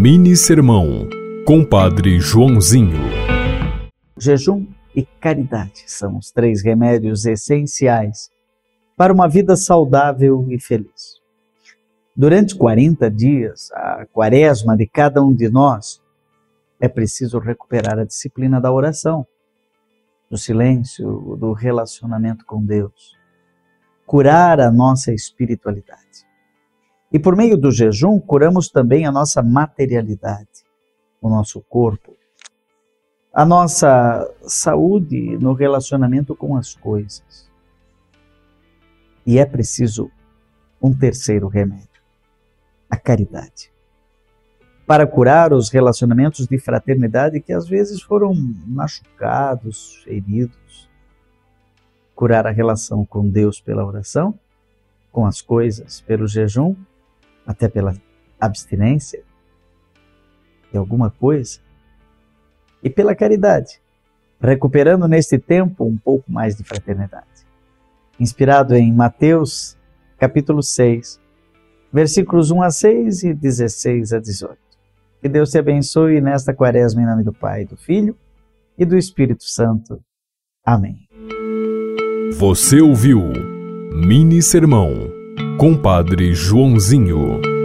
Mini Sermão, Compadre Joãozinho. Jejum e caridade são os três remédios essenciais para uma vida saudável e feliz. Durante 40 dias, a quaresma de cada um de nós, é preciso recuperar a disciplina da oração, do silêncio, do relacionamento com Deus, curar a nossa espiritualidade. E por meio do jejum, curamos também a nossa materialidade, o nosso corpo, a nossa saúde no relacionamento com as coisas. E é preciso um terceiro remédio: a caridade. Para curar os relacionamentos de fraternidade que às vezes foram machucados, feridos. Curar a relação com Deus pela oração, com as coisas pelo jejum até pela abstinência de alguma coisa, e pela caridade, recuperando neste tempo um pouco mais de fraternidade. Inspirado em Mateus, capítulo 6, versículos 1 a 6 e 16 a 18. Que Deus te abençoe nesta quaresma em nome do Pai, do Filho e do Espírito Santo. Amém. Você ouviu Mini Sermão, Compadre Joãozinho.